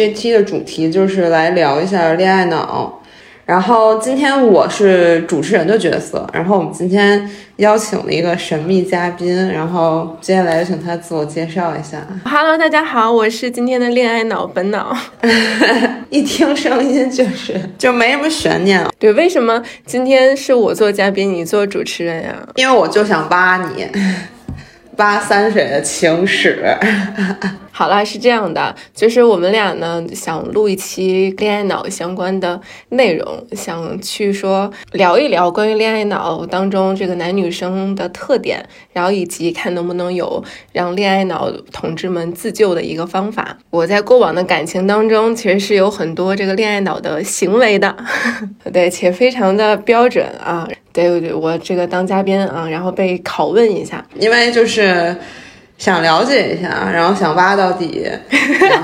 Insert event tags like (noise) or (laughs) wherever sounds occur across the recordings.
这期的主题就是来聊一下恋爱脑。然后今天我是主持人的角色，然后我们今天邀请了一个神秘嘉宾，然后接下来请他自我介绍一下。(laughs) Hello，大家好，我是今天的恋爱脑本脑。(laughs) 一听声音就是就没什么悬念了，对，为什么今天是我做嘉宾，你做主持人呀？因为我就想挖你，(laughs) 挖三水的情史。好啦，是这样的，就是我们俩呢想录一期恋爱脑相关的内容，想去说聊一聊关于恋爱脑当中这个男女生的特点，然后以及看能不能有让恋爱脑同志们自救的一个方法。我在过往的感情当中，其实是有很多这个恋爱脑的行为的，(laughs) 对，且非常的标准啊。对，对，我这个当嘉宾啊，然后被拷问一下，因为就是想了解一下，然后想挖到底，(laughs)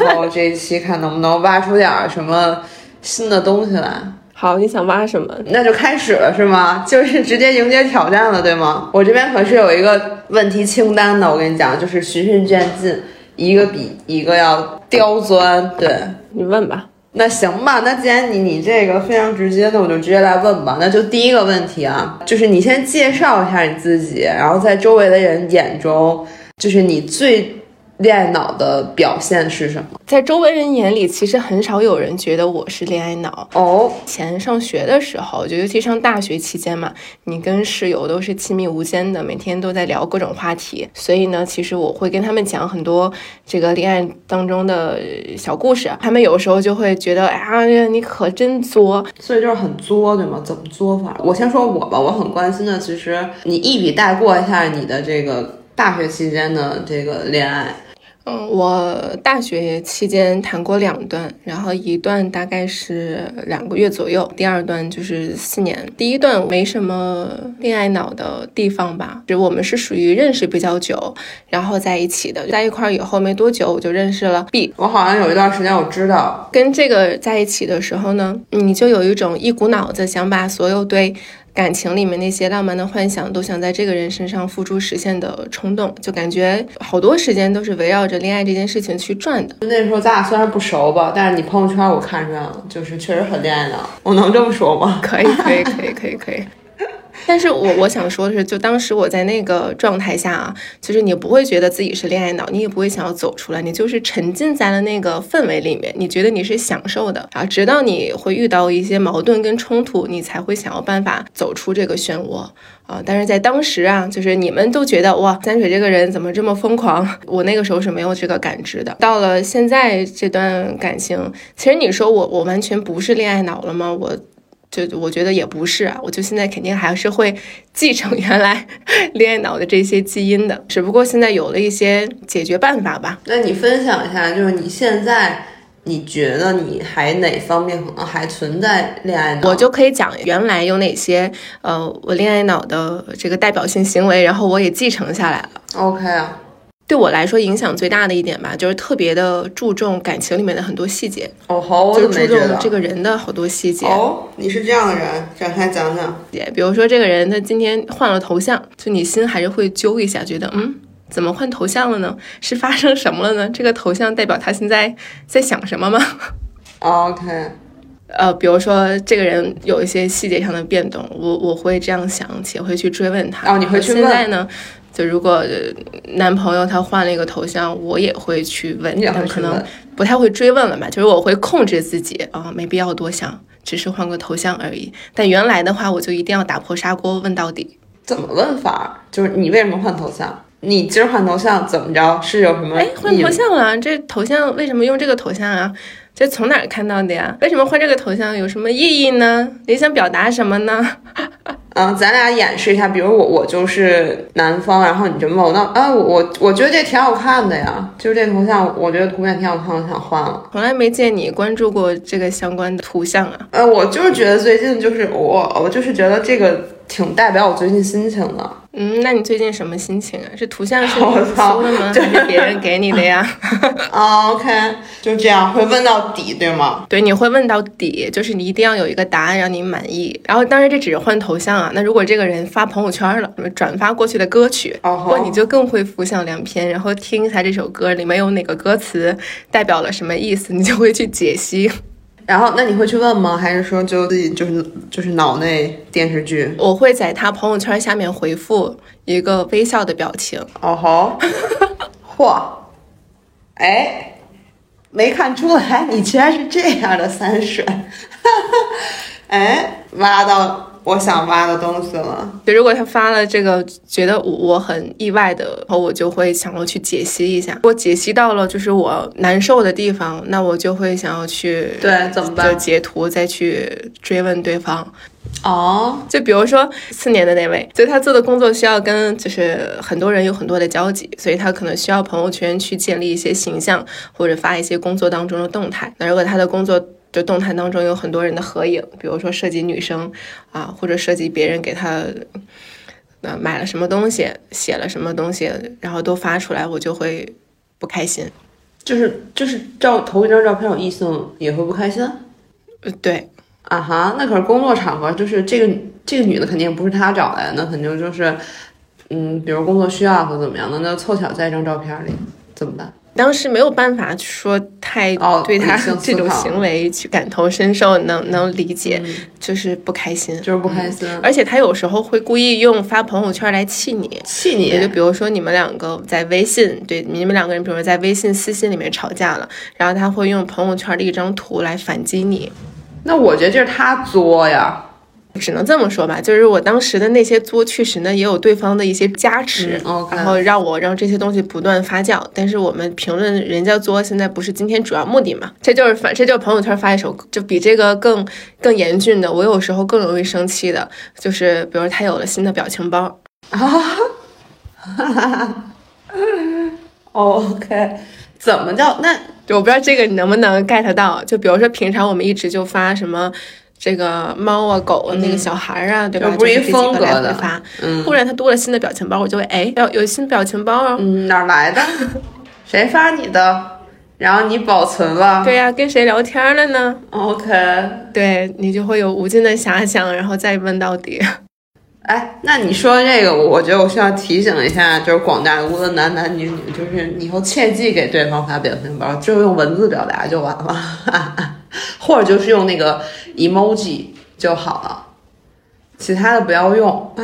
然后这一期看能不能挖出点儿什么新的东西来。好，你想挖什么？那就开始了是吗？就是直接迎接挑战了，对吗？我这边可是有一个问题清单的，我跟你讲，就是循序渐进，一个比一个要刁钻。对，你问吧。那行吧，那既然你你这个非常直接，那我就直接来问吧。那就第一个问题啊，就是你先介绍一下你自己，然后在周围的人眼中，就是你最恋爱脑的表现是什么？在周围人眼里，其实很少有人觉得我是恋爱脑。哦，以前上学的时候，就尤其上大学期间嘛，你跟室友都是亲密无间的，每天都在聊各种话题，所以呢，其实我会跟他们讲很多这个恋爱当中的小故事，他们有时候就会觉得，哎呀，你可真作，所以就是很作，对吗？怎么作法？我先说我吧，我很关心的，其实你一笔带过一下你的这个大学期间的这个恋爱。嗯，我大学期间谈过两段，然后一段大概是两个月左右，第二段就是四年。第一段没什么恋爱脑的地方吧，就我们是属于认识比较久，然后在一起的，在一块儿以后没多久我就认识了 (laughs) B。我好像有一段时间我知道，跟这个在一起的时候呢，你就有一种一股脑子想把所有对。感情里面那些浪漫的幻想，都想在这个人身上付诸实现的冲动，就感觉好多时间都是围绕着恋爱这件事情去转的。那时候咱俩虽然不熟吧，但是你朋友圈我看出来了，就是确实很恋爱脑。我能这么说吗？可以，可以，可以，可以，可以。但是我我想说的是，就当时我在那个状态下啊，就是你不会觉得自己是恋爱脑，你也不会想要走出来，你就是沉浸在了那个氛围里面，你觉得你是享受的啊，直到你会遇到一些矛盾跟冲突，你才会想要办法走出这个漩涡啊。但是在当时啊，就是你们都觉得哇，三水这个人怎么这么疯狂？我那个时候是没有这个感知的。到了现在这段感情，其实你说我我完全不是恋爱脑了吗？我。就我觉得也不是啊，我就现在肯定还是会继承原来 (laughs) 恋爱脑的这些基因的，只不过现在有了一些解决办法吧。那你分享一下，就是你现在你觉得你还哪方面可能还存在恋爱脑？我就可以讲原来有哪些呃我恋爱脑的这个代表性行为，然后我也继承下来了。OK 啊。对我来说，影响最大的一点吧，就是特别的注重感情里面的很多细节。哦，好，我就注重？这个人的好多细节。哦，你是这样的人，展开讲讲。比如说这个人他今天换了头像，就你心还是会揪一下，觉得嗯，怎么换头像了呢？是发生什么了呢？这个头像代表他现在在想什么吗？(laughs) OK，呃，比如说这个人有一些细节上的变动，我我会这样想，且会去追问他。哦你会去问现在呢？就如果呃男朋友他换了一个头像，我也会去问但可能不太会追问了吧。就是我会控制自己啊、没必要多想，只是换个头像而已。但原来的话，我就一定要打破砂锅问到底。怎么问法？就是你为什么换头像？你今儿换头像怎么着？是有什么哎，换头像了，这头像为什么用这个头像啊？这从哪儿看到的呀？为什么换这个头像？有什么意义呢？你想表达什么呢？嗯，(laughs) 咱俩演示一下，比如我我就是南方，然后你就问我，那啊我我我觉得这挺好看的呀，就是这头像，我觉得图片挺好看，我想换了。从来没见你关注过这个相关的图像啊。呃，我就是觉得最近就是我我就是觉得这个挺代表我最近心情的。嗯，那你最近什么心情啊？是图像是 (laughs) 你我操搜的吗？(laughs) 还是别人给你的呀？(laughs) 啊，OK，就这样会问到底，对吗？对，你会问到底，就是你一定要有一个答案让你满意。然后，当然这只是换头像啊。那如果这个人发朋友圈了，什么转发过去的歌曲，哦吼哇，你就更会浮想联翩，然后听一下这首歌里面有哪个歌词代表了什么意思，你就会去解析。然后，那你会去问吗？还是说就自己就是就是脑内电视剧？我会在他朋友圈下面回复一个微笑的表情。哦吼，(laughs) 嚯，哎，没看出来你居然是这样的三水，(laughs) 哎，挖到我想挖的东西了。就如果他发了这个觉得我我很意外的，然后我就会想要去解析一下。如果解析到了就是我难受的地方，那我就会想要去对，怎么就办？截图再去追问对方。哦，就比如说四年的那位，就他做的工作需要跟就是很多人有很多的交集，所以他可能需要朋友圈去建立一些形象，或者发一些工作当中的动态。那如果他的工作的动态当中有很多人的合影，比如说涉及女生啊，或者涉及别人给他。呃，买了什么东西，写了什么东西，然后都发出来，我就会不开心。就是就是照头一张照片有异性也会不开心呃，对，啊哈？那可是工作场合，就是这个这个女的肯定不是他找来的，那肯定就是嗯，比如工作需要或怎么样的，那凑巧在一张照片里怎么办？当时没有办法说太哦对他这种行为去感同身受，能能理解，嗯就是不开心。就是不开心，而且他有时候会故意用发朋友圈来气你，气你也就比如说你们两个在微信，对你们两个人，比如说在微信私信里面吵架了，然后他会用朋友圈的一张图来反击你。那我觉得这是他作呀。只能这么说吧，就是我当时的那些作，确实呢也有对方的一些加持，然后让我让这些东西不断发酵。但是我们评论人家作，现在不是今天主要目的嘛？这就是反，这就是朋友圈发一首，就比这个更更严峻的。我有时候更容易生气的，就是比如他有了新的表情包，(laughs) 啊，哈哈 OK，怎么叫那？就我不知道这个你能不能 get 到。就比如说平常我们一直就发什么。这个猫啊、狗啊、那个小孩啊，对吧？这不是一风格的发，嗯忽然他多了新的表情包，我就会哎，有有新表情包啊，嗯，哪儿来的？谁发你的？然后你保存了。对呀、跟谁聊天了呢？OK，对你就会有无尽的遐想，然后再问到底。(laughs) 哎，那你说这个，我觉得我需要提醒一下，就是广大无论男男女女，就是你以后切记给对方发表情包，就用文字表达就完了，(laughs) (laughs) 或者就是用那个 emoji 就好了，其他的不要用，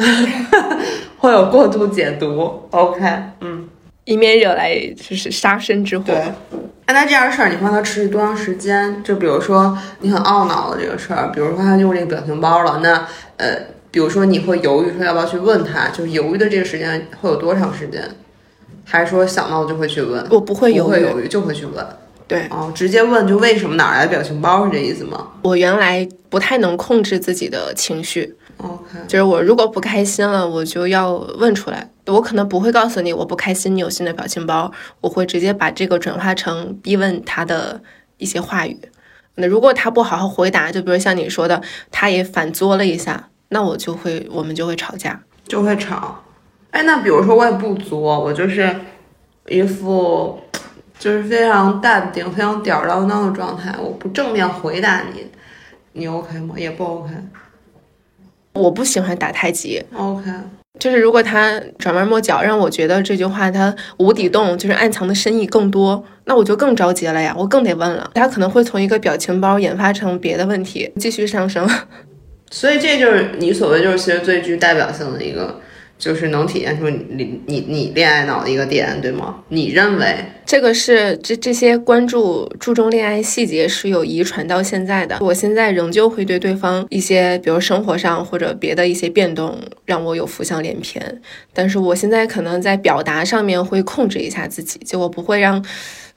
(laughs) 会有过度解读。OK，嗯，以免惹来就是杀身之祸。对。那他这样的事儿，你会让他持续多长时间？就比如说你很懊恼的这个事儿，比如说他用这个表情包了，那呃，比如说你会犹豫说要不要去问他，就是犹豫的这个时间会有多长时间？还是说想到就会去问？我不会犹豫，不会犹豫就会去问。对哦，直接问就为什么哪儿来的表情包是这意思吗我原来不太能控制自己的情绪，？OK，就是我如果不开心了，我就要问出来。我可能不会告诉你我不开心，你有新的表情包，我会直接把这个转化成逼问他的一些话语。那如果他不好好回答，就比如像你说的，他也反作了一下，那我就会我们就会吵架。就会吵。哎，那比如说我也不作，我就是一副就是非常淡定、非常吊儿郎当的状态，我不正面回答你，你 OK 吗？也不 OK。我不喜欢打太极，OK，就是如果他转弯抹角，让我觉得这句话他无底洞，就是暗藏的深意更多，那我就更着急了呀，我更得问了。他可能会从一个表情包研发成别的问题，继续上升。(laughs) 所以这就是你所谓就是其实最具代表性的一个，就是能体现出你你你恋爱脑的一个点，对吗？你认为？这个是这这些关注注重恋爱细节是有遗传到现在的。我现在仍旧会对对方一些，比如生活上或者别的一些变动，让我有浮想联翩。但是我现在可能在表达上面会控制一下自己，就我不会让。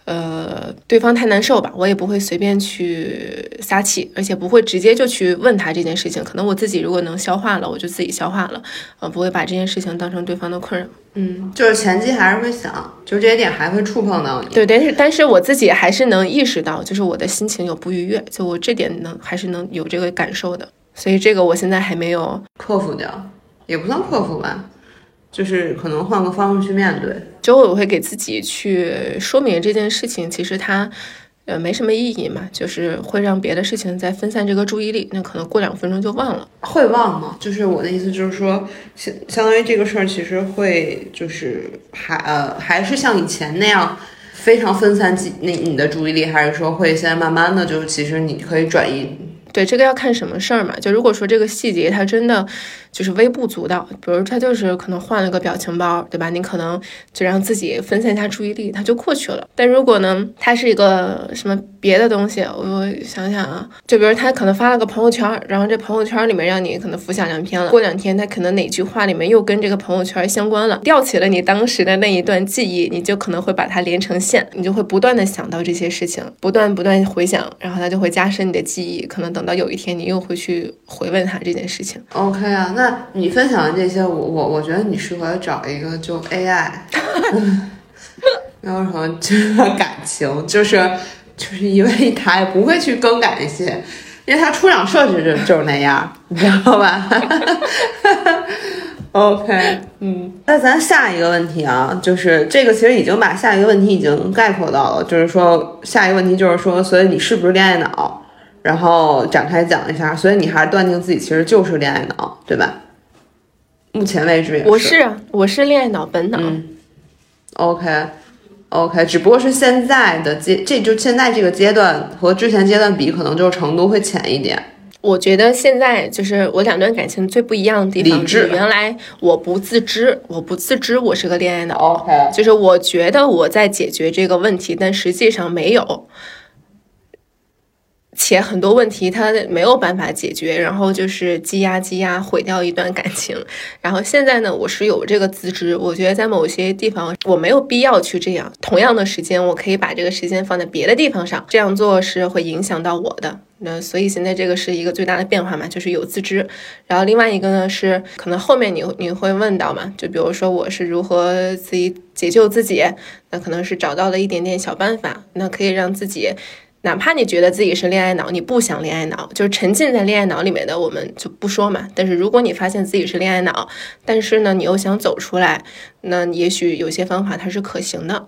呃，对方太难受吧，我也不会随便去撒气，而且不会直接就去问他这件事情。可能我自己如果能消化了，我就自己消化了，呃，不会把这件事情当成对方的困扰。嗯，就是前期还是会想，就这些点还会触碰到你。对，但是但是我自己还是能意识到，就是我的心情有不愉悦，就我这点能还是能有这个感受的，所以这个我现在还没有，克服掉。也不算克服吧，就是可能换个方式去面对。就我会给自己去说明这件事情，其实它。呃，没什么意义嘛，就是会让别的事情再分散这个注意力，那可能过两分钟就忘了。会忘吗？就是我的意思，就是说，相相当于这个事儿，其实会就是还呃还是像以前那样非常分散记那你的注意力，还是说会现在慢慢的就是其实你可以转移。对，这个要看什么事儿嘛。就如果说这个细节它真的就是微不足道，比如他就是可能换了个表情包，对吧？你可能就让自己分散一下注意力，它就过去了。但如果呢，它是一个什么别的东西，我想想啊，就比如他可能发了个朋友圈，然后这朋友圈里面让你可能浮想联翩了。过两天他可能哪句话里面又跟这个朋友圈相关了，吊起了你当时的那一段记忆，你就可能会把它连成线，你就会不断的想到这些事情，不断不断回想，然后它就会加深你的记忆，可能等。到有一天你又会去回问他这件事情，OK 啊？那你分享的这些，我我我觉得你适合找一个就 AI，没有什么真的感情，就是就是因为他也不会去更改那些，因为他出厂设置就就是那样，你知道吧？(laughs) OK，嗯，那咱下一个问题啊，就是这个其实已经把下一个问题已经概括到了，就是说下一个问题就是说，所以你是不是恋爱脑？然后展开讲一下，所以你还是断定自己其实就是恋爱脑，对吧？目前为止也是。我是我是恋爱脑本脑。OK，OK，只不过是现在的阶，这就现在这个阶段和之前阶段比，可能就是程度会浅一点。我觉得现在就是我两段感情最不一样的地方，是原来我不自知，我不自知我是个恋爱脑。OK，就是我觉得我在解决这个问题，但实际上没有。且很多问题他没有办法解决，然后就是积压积压，毁掉一段感情。然后现在呢，我是有这个自知，我觉得在某些地方我没有必要去这样。同样的时间，我可以把这个时间放在别的地方上，这样做是会影响到我的。那所以现在这个是一个最大的变化嘛，就是有自知。然后另外一个呢是，可能后面你你会问到嘛，就比如说我是如何自己解救自己，那可能是找到了一点点小办法，那可以让自己。哪怕你觉得自己是恋爱脑，你不想恋爱脑，就是沉浸在恋爱脑里面的，我们就不说嘛。但是如果你发现自己是恋爱脑，但是呢，你又想走出来，那也许有些方法它是可行的。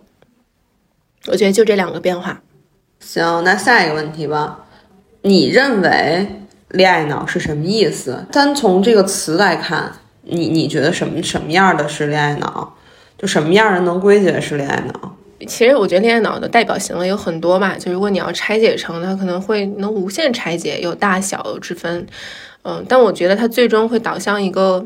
我觉得就这两个变化。行，那下一个问题吧。你认为恋爱脑是什么意思？单从这个词来看，你你觉得什么什么样的是恋爱脑？就什么样的能归结是恋爱脑？其实我觉得恋爱脑的代表行为有很多吧，就如果你要拆解成，它可能会能无限拆解，有大小之分。嗯，但我觉得它最终会导向一个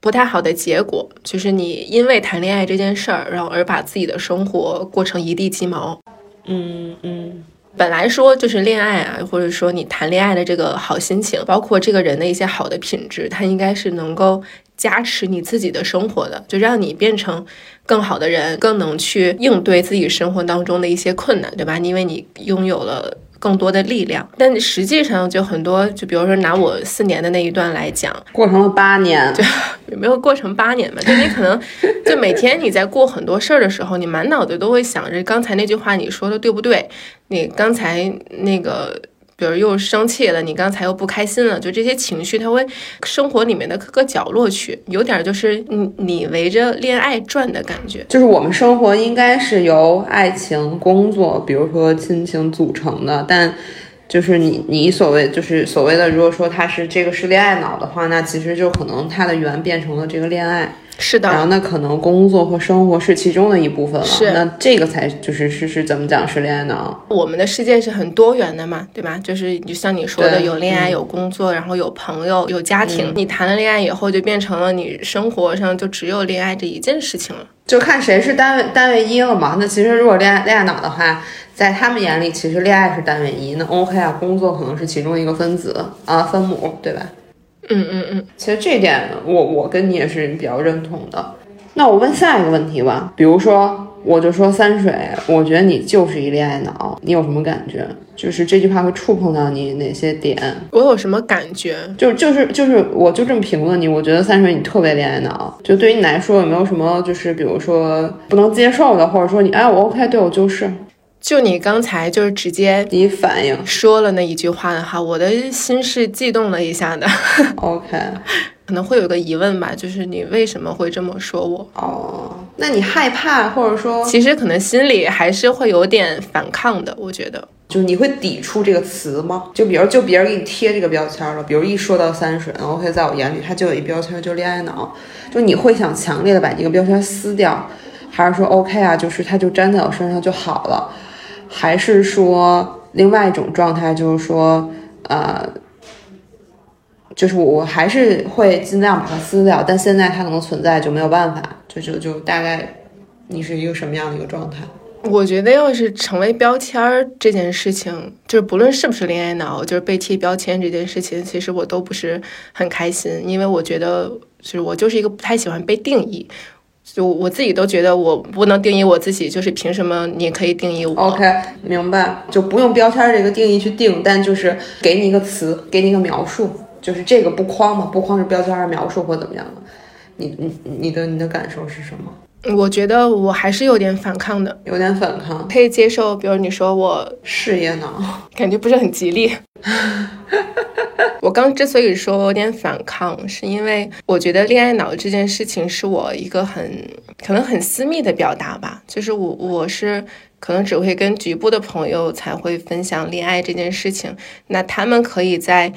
不太好的结果，就是你因为谈恋爱这件事儿，然后而把自己的生活过成一地鸡毛。嗯嗯。本来说就是恋爱啊，或者说你谈恋爱的这个好心情，包括这个人的一些好的品质，它应该是能够加持你自己的生活的，就让你变成更好的人，更能去应对自己生活当中的一些困难，对吧？因为你拥有了。更多的力量，但实际上就很多，就比如说拿我四年的那一段来讲，过成了八年，就有没有过成八年嘛？就你可能 (laughs) 就每天你在过很多事儿的时候，你满脑子都会想着刚才那句话你说的对不对？你刚才那个。比如又生气了，你刚才又不开心了，就这些情绪，它会生活里面的各个角落去，有点就是你你围着恋爱转的感觉。就是我们生活应该是由爱情、工作，比如说亲情组成的，但就是你你所谓就是所谓的，如果说他是这个是恋爱脑的话，那其实就可能他的缘变成了这个恋爱。是的，然后那可能工作和生活是其中的一部分了，是那这个才就是是是怎么讲是恋爱脑？我们的世界是很多元的嘛，对吧？就是就像你说的，有恋爱，有工作，然后有朋友，有家庭。你谈了恋爱以后，就变成了你生活上就只有恋爱这一件事情了，就看谁是单位单位一了嘛。那其实如果恋爱恋爱脑的话，在他们眼里，其实恋爱是单位一，那 OK 啊，工作可能是其中一个分子啊，分母，对吧？嗯嗯嗯，其实这点我我跟你也是比较认同的。那我问下一个问题吧，比如说，我就说三水，我觉得你就是一恋爱脑，你有什么感觉？就是这句话会触碰到你哪些点？我有什么感觉？就就是就是，我就这么评论你，我觉得三水你特别恋爱脑。就对于你来说，有没有什么就是比如说不能接受的，或者说你哎我 OK，对我就是。就你刚才就是直接第一反应说了那一句话的话，我的心是悸动了一下的。(laughs) OK，(laughs) 可能会有个疑问吧，就是你为什么会这么说我？哦，那你害怕或者说，其实可能心里还是会有点反抗的，我觉得。就是你会抵触这个词吗？就比如，就别人给你贴这个标签了，比如一说到三水，OK，在我眼里他就有一标签，就恋爱脑。就你会想强烈的把这个标签撕掉，还是说 OK 啊？就是它就粘在我身上就好了，还是说另外一种状态，就是说，呃，就是我还是会尽量把它撕掉，但现在它能存在就没有办法，就就就大概你是一个什么样的一个状态？我觉得，要是成为标签儿这件事情，就是不论是不是恋爱脑，就是被贴标签这件事情，其实我都不是很开心，因为我觉得，就是我就是一个不太喜欢被定义，就我自己都觉得我不能定义我自己，就是凭什么你可以定义我？OK，明白，就不用标签这个定义去定，但就是给你一个词，给你一个描述，就是这个不框嘛，不框是标签儿描述或怎么样的？你你你的你的感受是什么？我觉得我还是有点反抗的，有点反抗，可以接受。比如你说我事业脑，感觉不是很吉利。(laughs) 我刚之所以说我有点反抗，是因为我觉得恋爱脑这件事情是我一个很可能很私密的表达吧。就是我我是可能只会跟局部的朋友才会分享恋爱这件事情，那他们可以在。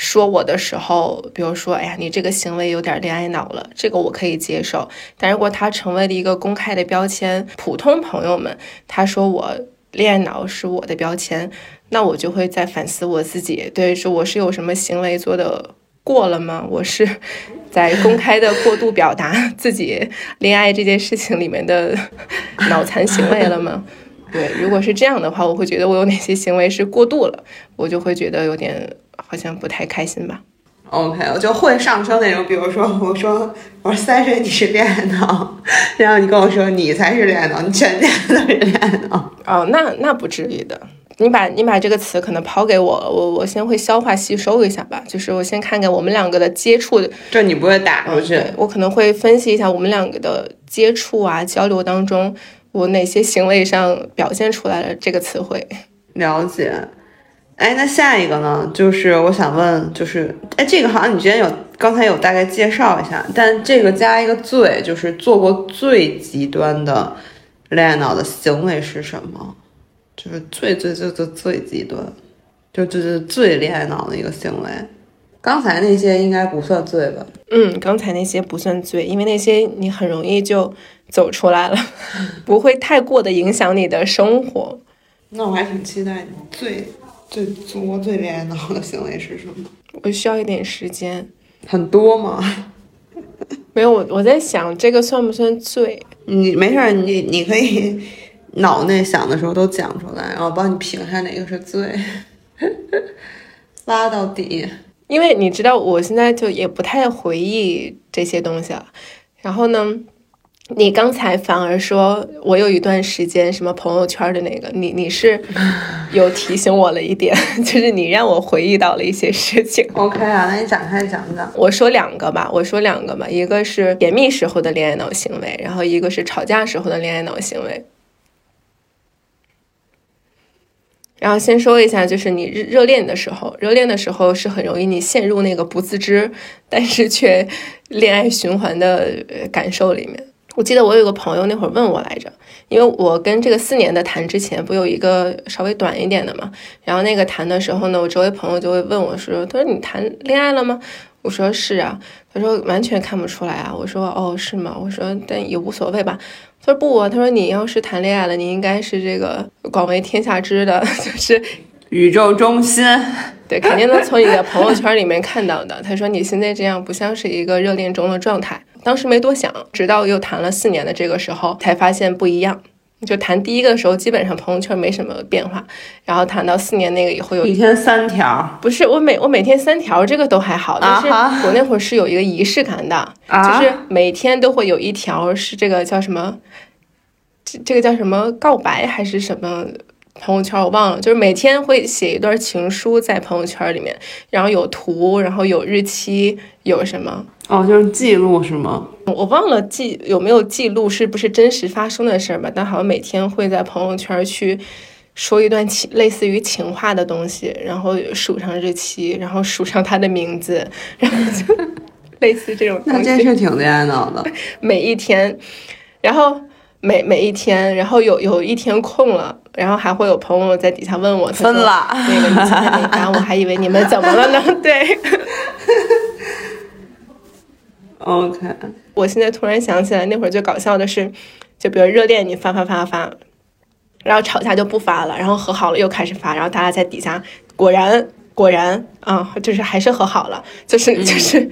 说我的时候，比如说，哎呀，你这个行为有点恋爱脑了，这个我可以接受。但如果他成为了一个公开的标签，普通朋友们他说我恋爱脑是我的标签，那我就会在反思我自己，对，说我是有什么行为做的过了吗？我是在公开的过度表达 (laughs) 自己恋爱这件事情里面的脑残行为了吗？对，如果是这样的话，我会觉得我有哪些行为是过度了，我就会觉得有点。好像不太开心吧？OK，我就会上升那种，比如说我说 (laughs) 我说三水你是恋爱脑，(laughs) 然后你跟我说你才是恋爱脑，你全家都是恋爱脑。哦，那那不至于的。你把你把这个词可能抛给我，我我先会消化吸收一下吧。就是我先看看我们两个的接触，这你不会打出去。我可能会分析一下我们两个的接触啊交流当中，我哪些行为上表现出来了这个词汇。了解。哎，那下一个呢？就是我想问，就是哎，这个好像你之前有刚才有大概介绍一下，但这个加一个最，就是做过最极端的恋爱脑的行为是什么？就是最最最最最极端，就就是最恋爱脑的一个行为。刚才那些应该不算罪吧？嗯，刚才那些不算罪，因为那些你很容易就走出来了，(laughs) 不会太过的影响你的生活。(laughs) 那我还挺期待你最。最作、最恋爱脑的行为是什么？我需要一点时间。很多吗？(laughs) 没有，我我在想这个算不算罪？你没事，你你可以脑内想的时候都讲出来，然后帮你评下哪个是罪，拉到底。因为你知道，我现在就也不太回忆这些东西了。然后呢？你刚才反而说我有一段时间什么朋友圈的那个，你你是 (laughs) 有提醒我了一点，(laughs) 就是你让我回忆到了一些事情。OK 啊，那你展开讲讲。我说两个吧，我说两个吧，一个是甜蜜时候的恋爱脑行为，然后一个是吵架时候的恋爱脑行为。然后先说一下，就是你热热恋的时候，热恋的时候是很容易你陷入那个不自知，但是却恋爱循环的感受里面。我记得我有个朋友那会儿问我来着，因为我跟这个四年的谈之前不有一个稍微短一点的嘛，然后那个谈的时候呢，我周围朋友就会问我说：“他说你谈恋爱了吗？”我说：“是啊。”他说：“完全看不出来啊。”我说：“哦，是吗？”我说：“但也无所谓吧。”他说：“不，他说你要是谈恋爱了，你应该是这个广为天下知的，(laughs) 就是宇宙中心，对，肯定能从你的朋友圈里面看到的。”他说：“你现在这样不像是一个热恋中的状态。”当时没多想，直到又谈了四年的这个时候，才发现不一样。就谈第一个的时候，基本上朋友圈没什么变化，然后谈到四年那个以后，有一天三条，不是我每我每天三条，这个都还好，但是我那会儿是有一个仪式感的，就是每天都会有一条是这个叫什么，这这个叫什么告白还是什么？朋友圈我忘了，就是每天会写一段情书在朋友圈里面，然后有图，然后有日期，有什么？哦，就是记录是吗？我忘了记有没有记录，是不是真实发生的事儿吧？但好像每天会在朋友圈去说一段情，类似于情话的东西，然后数上日期，然后数上他的名字，然后就类似这种东那西。真是挺恋爱脑的。(laughs) 每一天，然后每每一天，然后有有一天空了，然后还会有朋友在底下问我，分了那个你今天没发，我还以为你们怎么了呢？(laughs) 对，OK，我现在突然想起来，那会儿最搞笑的是，就比如热恋，你发发发发，然后吵架就不发了，然后和好了又开始发，然后大家在底下果然果然啊、就是还是和好了，就是就是。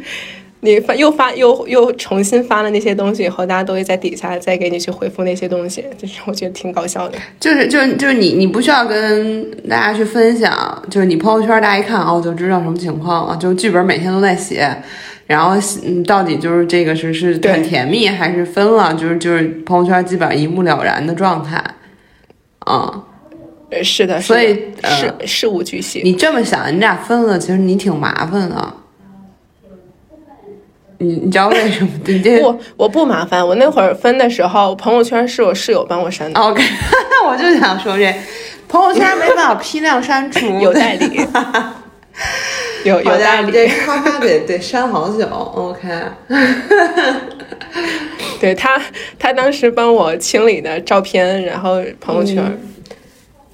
你发又发又又重新发了那些东西以后，大家都会在底下再给你去回复那些东西，就是我觉得挺搞笑的。就是就是就是你你不需要跟大家去分享，就是你朋友圈大家一看哦就知道什么情况了，就剧本每天都在写，然后嗯到底就是这个是是很甜蜜还是分了，就是就是朋友圈基本上一目了然的状态，嗯，呃，是的，是所以事事无巨细。你这么想，你俩分了，其实你挺麻烦的。你你知道为什么？(laughs) 你这不我不麻烦，我那会儿分的时候，朋友圈是我室友帮我删的，OK，(laughs) 我就想说这朋友圈没办法批量删除，(laughs) 有代理，有有好家伙，代理。这咔咔得得删好久。OK，对他，他当时帮我清理的照片，然后朋友圈。嗯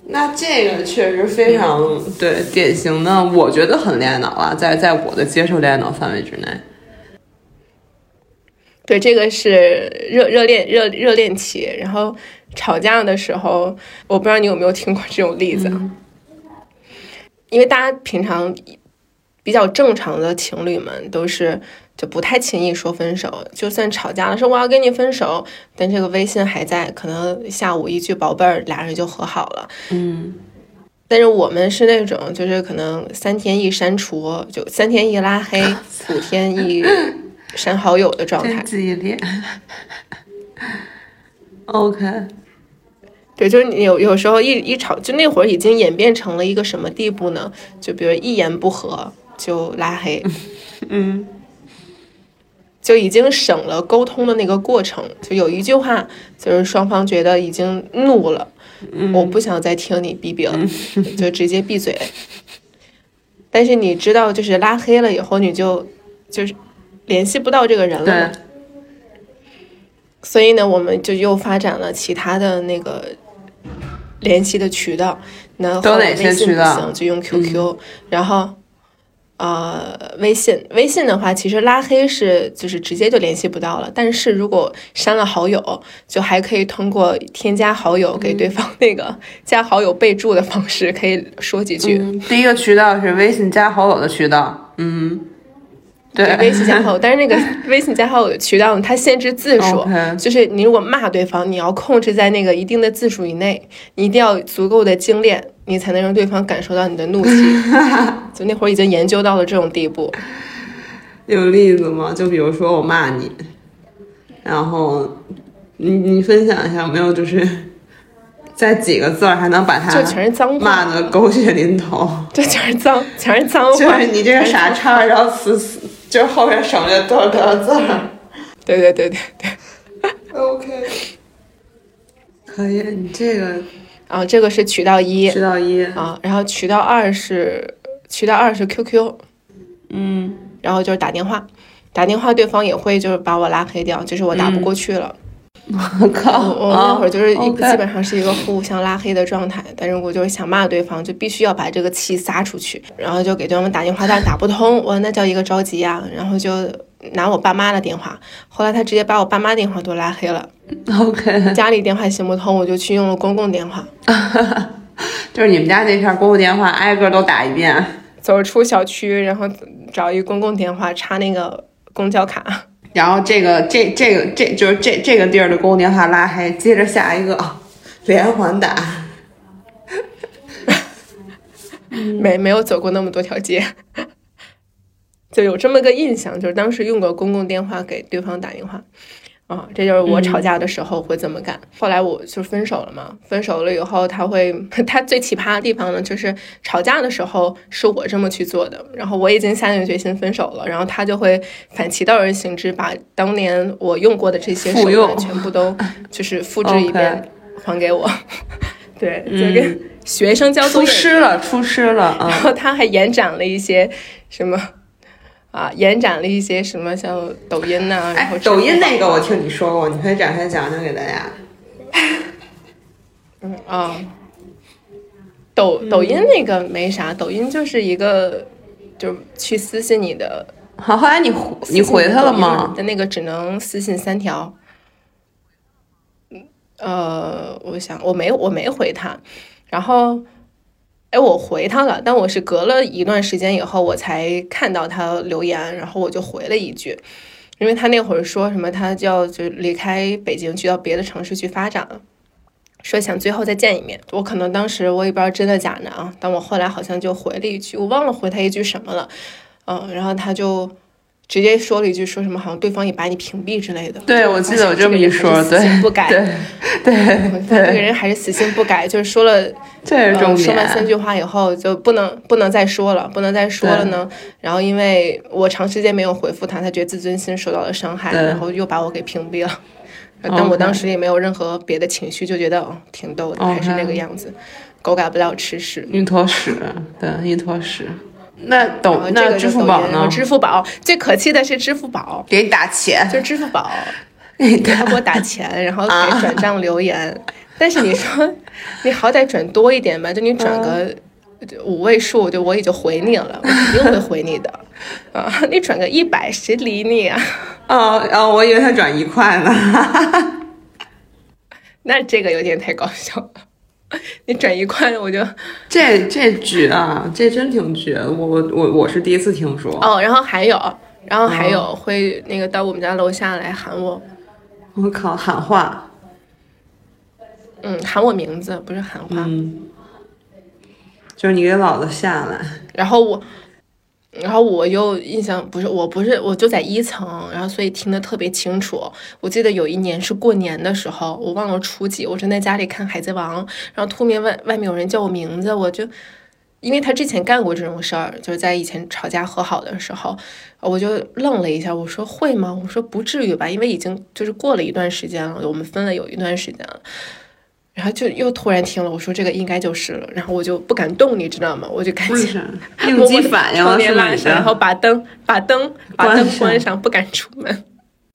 那这个确实非常对典型的，我觉得很恋爱脑啊，在在我的接受恋爱脑范围之内。对，这个是热热恋热热恋期，然后吵架的时候，我不知道你有没有听过这种例子，啊因为大家平常比较正常的情侣们都是就不太轻易说分手，就算吵架了说我要跟你分手，但这个微信还在，可能下午一句宝贝儿，俩人就和好了。嗯，但是我们是那种，就是可能三天一删除，就三天一拉黑，(laughs) 五天一删好友的状态真。激烈。(laughs) OK，对，就是你有有时候一一吵，就那会儿已经演变成了一个什么地步呢？就比如一言不合就拉黑，嗯，就已经省了沟通的那个过程。就有一句话，就是双方觉得已经怒了，我不想再听你逼逼了，(laughs) 就直接闭嘴。但是你知道，就是拉黑了以后，你就就是联系不到这个人了所以呢，我们就又发展了其他的那个联系的渠道。那后来微信些渠道嗯不行，就用 QQ，、然后呃微信，微信的话，其实拉黑是就是直接就联系不到了。但是如果删了好友，就还可以通过添加好友给嗯对方那个加好友备注的方式，可以说几句。嗯，第一个渠道是微信加好友的渠道。嗯，对，微信加好友，(laughs) 但是那个微信加好友的渠道，它限制字数就是你如果骂对方，你要控制在那个一定的字数以内，你一定要足够的精炼，你才能让对方感受到你的怒气。(laughs) 就那会儿已经研究到了这种地步，有例子吗？就比如说我骂你，然后你你分享一下有没有就是 (laughs) 在几个字儿还能把他就全是脏骂，的狗血淋头？就全是脏，全是脏话。就是你这个傻叉，然后死死，(laughs) 就是后面省略多少多少字儿。对对对对对。OK，可以，你这个啊，这个是渠道一。渠道一，啊，然后渠道二是渠道二是 QQ，嗯，然后就是打电话，打电话对方也会就是把我拉黑掉，就是我打不过去了。(laughs) 我靠，我我那会儿就是一、基本上是一个互相拉黑的状态，但是我就是想骂对方，就必须要把这个气撒出去，然后就给对方打电话，但是打不通，我那叫一个着急呀、然后就拿我爸妈的电话，后来他直接把我爸妈电话都拉黑了，(laughs) OK，家里电话行不通，我就去用了公共电话，(laughs) 就是你们家那片公共电话挨个都打一遍。走出小区，然后找一公共电话插那个公交卡，然后这个这这个这就是这这个地儿的公共电话拉黑，接着下一个 (laughs) 连环打。(laughs) 没没有走过那么多条街。(laughs) 就有这么个印象，就是当时用过公共电话给对方打电话，啊，这就是我吵架的时候会这么干。后来我就分手了嘛，分手了以后，他会，(laughs) 他最奇葩的地方呢，就是吵架的时候是我这么去做的，然后我已经下定决心分手了，然后他就会反其道而行之，把当年我用过的这些手段全部都 (laughs) 就是复制一遍还给我。(laughs) 对，就跟学生交作出业出师了，出师了啊！然后他还延展了一些什么啊，延展了一些什么像抖音呐、然后哎，抖音那个我听你说过，你可以展开讲讲给大家。(laughs) 嗯啊，抖抖音那个没啥，抖音就是一个就去私信你的，好，后来你回你回他了吗？的那个只能私信三条。嗯呃，我想我没我没回他，然后，哎，我回他了，但我是隔了一段时间以后我才看到他留言，然后我就回了一句，因为他那会儿说什么他就要就离开北京去到别的城市去发展了。说想最后再见一面，我可能当时我也不知道真的假的啊，但我后来好像就回了一句，我忘了回他一句什么了，嗯，然后他就直接说了一句，说什么好像对方也把你屏蔽之类的。对，我记得有这么一说，对，死心不改，对 (laughs) 对 (laughs) 这个，人还是死性不改，就是说了，(laughs) 这是重呃，说完三。句话以后就不能不能再说了，不能再说了呢。然后因为我长时间没有回复他，他觉得自尊心受到了伤害，然后又把我给屏蔽了。但我当时也没有任何别的情绪，就觉得哦挺逗的，还是那个样子，狗改不了吃屎。一坨屎，对，一坨屎。那抖然后这个那支付宝呢？支付宝最可气的是支付宝，给你打钱，就是支付宝。(laughs) 他给我打钱，然后啊给转账留言，(laughs) 但是你说你好歹转多一点吧，就你转个五位数，就我也就回你了，我肯定会回你的 (laughs) 啊！你转个一百，谁理你啊？哦哦，我以为他转一块呢。那这个有点太搞笑了。(laughs) 你转一块，我就这这绝啊，这真挺绝。我我我我是第一次听说。哦，然后还有，然后还有会那个到我们家楼下来喊我，我靠，喊话，嗯，喊我名字，不是喊话。嗯，就是你给老子下来。然后我，然后我又印象不是，我不是，我就在一层，然后所以听得特别清楚。我记得有一年是过年的时候，我忘了初几，我正在家里看《海贼王》，然后突然外外面有人叫我名字，我就。因为他之前干过这种事儿，就是在以前吵架和好的时候，我就愣了一下，我说会吗？我说不至于吧，因为已经就是过了一段时间了，我们分了有一段时间了。然后就又突然听了，我说这个应该就是了，然后我就不敢动，你知道吗？我就赶紧？应激反应然后把灯把灯把灯关上，不敢出门。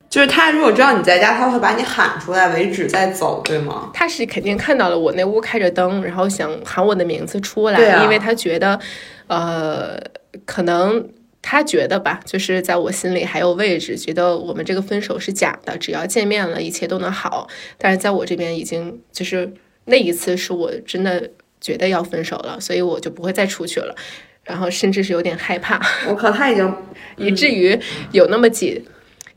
就是他如果知道你在家，他会把你喊出来为止再走，对吗？他是肯定看到了我那屋开着灯，然后想喊我的名字出来，啊因为他觉得，呃，可能他觉得吧，就是在我心里还有位置，觉得我们这个分手是假的，只要见面了，一切都能好。但是在我这边已经就是那一次是我真的觉得要分手了，所以我就不会再出去了，然后甚至是有点害怕。我靠，他已经以至于有那么几，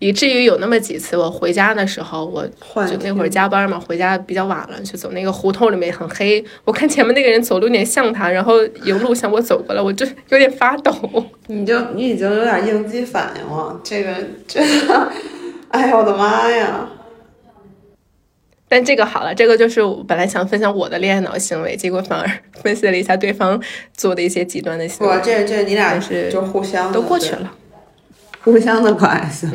以至于有那么几次，我回家的时候，我换就那会儿加班嘛，回家比较晚了，就走那个胡同里面很黑，我看前面那个人走路有点像他，然后迎路向我走过来，我就有点发抖。(laughs) 你就你已经有点应激反应了，这个真的，(laughs) 哎呀，我的妈呀！但这个好了，这个就是我本来想分享我的恋爱脑行为，结果反而分析了一下对方做的一些极端的行哇，为，这这你俩是就互相都过去了。互相的关系。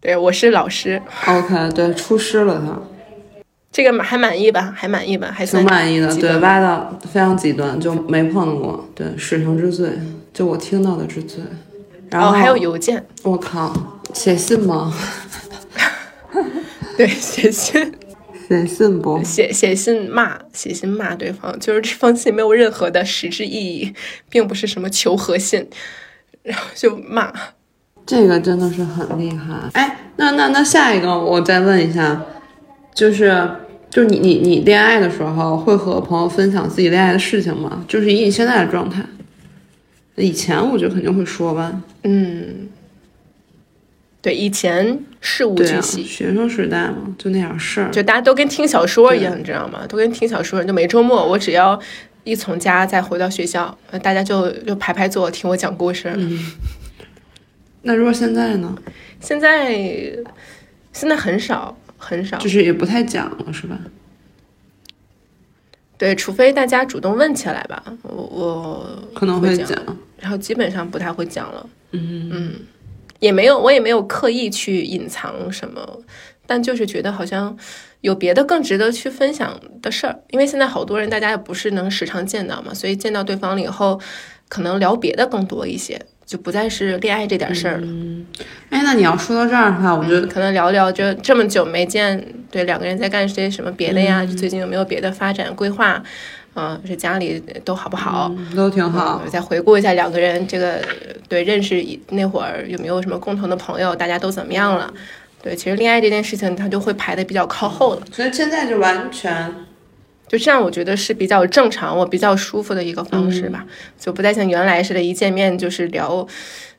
对，我是老师，OK，对，出师了他，这个还满意吧？还满意吧？还挺满意的。对，极端挖的非常极端，就没碰过。对，史上之最，就我听到的之最。然后哦，还有邮件，我靠，写信吗？(laughs) 对，写信。写信不？写写信骂写信骂对方，就是这封信没有任何的实质意义，并不是什么求和信，然后就骂。这个真的是很厉害。哎，那那那下一个我再问一下，就是就是你你你恋爱的时候会和朋友分享自己恋爱的事情吗？就是以你现在的状态，以前我觉得肯定会说吧。嗯，对，以前事无巨细，学生时代嘛，就那点事儿。就大家都跟听小说一样，你知道吗？都跟听小说，就每周末我只要一从家再回到学校，呃大家就就排排坐听我讲故事。那如果现在呢？现在现在很少很少，就是也不太讲了，是吧？对，除非大家主动问起来吧，我我可能会会讲讲。然后基本上不太会讲了。嗯也没有，我也没有刻意去隐藏什么，但就是觉得好像有别的更值得去分享的事儿。因为现在好多人，大家也不是能时常见到嘛，所以见到对方了以后，可能聊别的更多一些，就不再是恋爱这点事儿了。嗯，哎，那你要说到这儿的话，我觉得可能聊聊这这么久没见，对两个人在干些什么别的呀？嗯最近有没有别的发展规划？嗯、这家里都好不好？嗯都挺好。嗯再回顾一下两个人这个对认识那会儿有没有什么共同的朋友，大家都怎么样了？对，其实恋爱这件事情，它就会排的比较靠后了。所以现在就完全就这样，我觉得是比较正常，我比较舒服的一个方式吧，就不再像原来似的，一见面就是聊。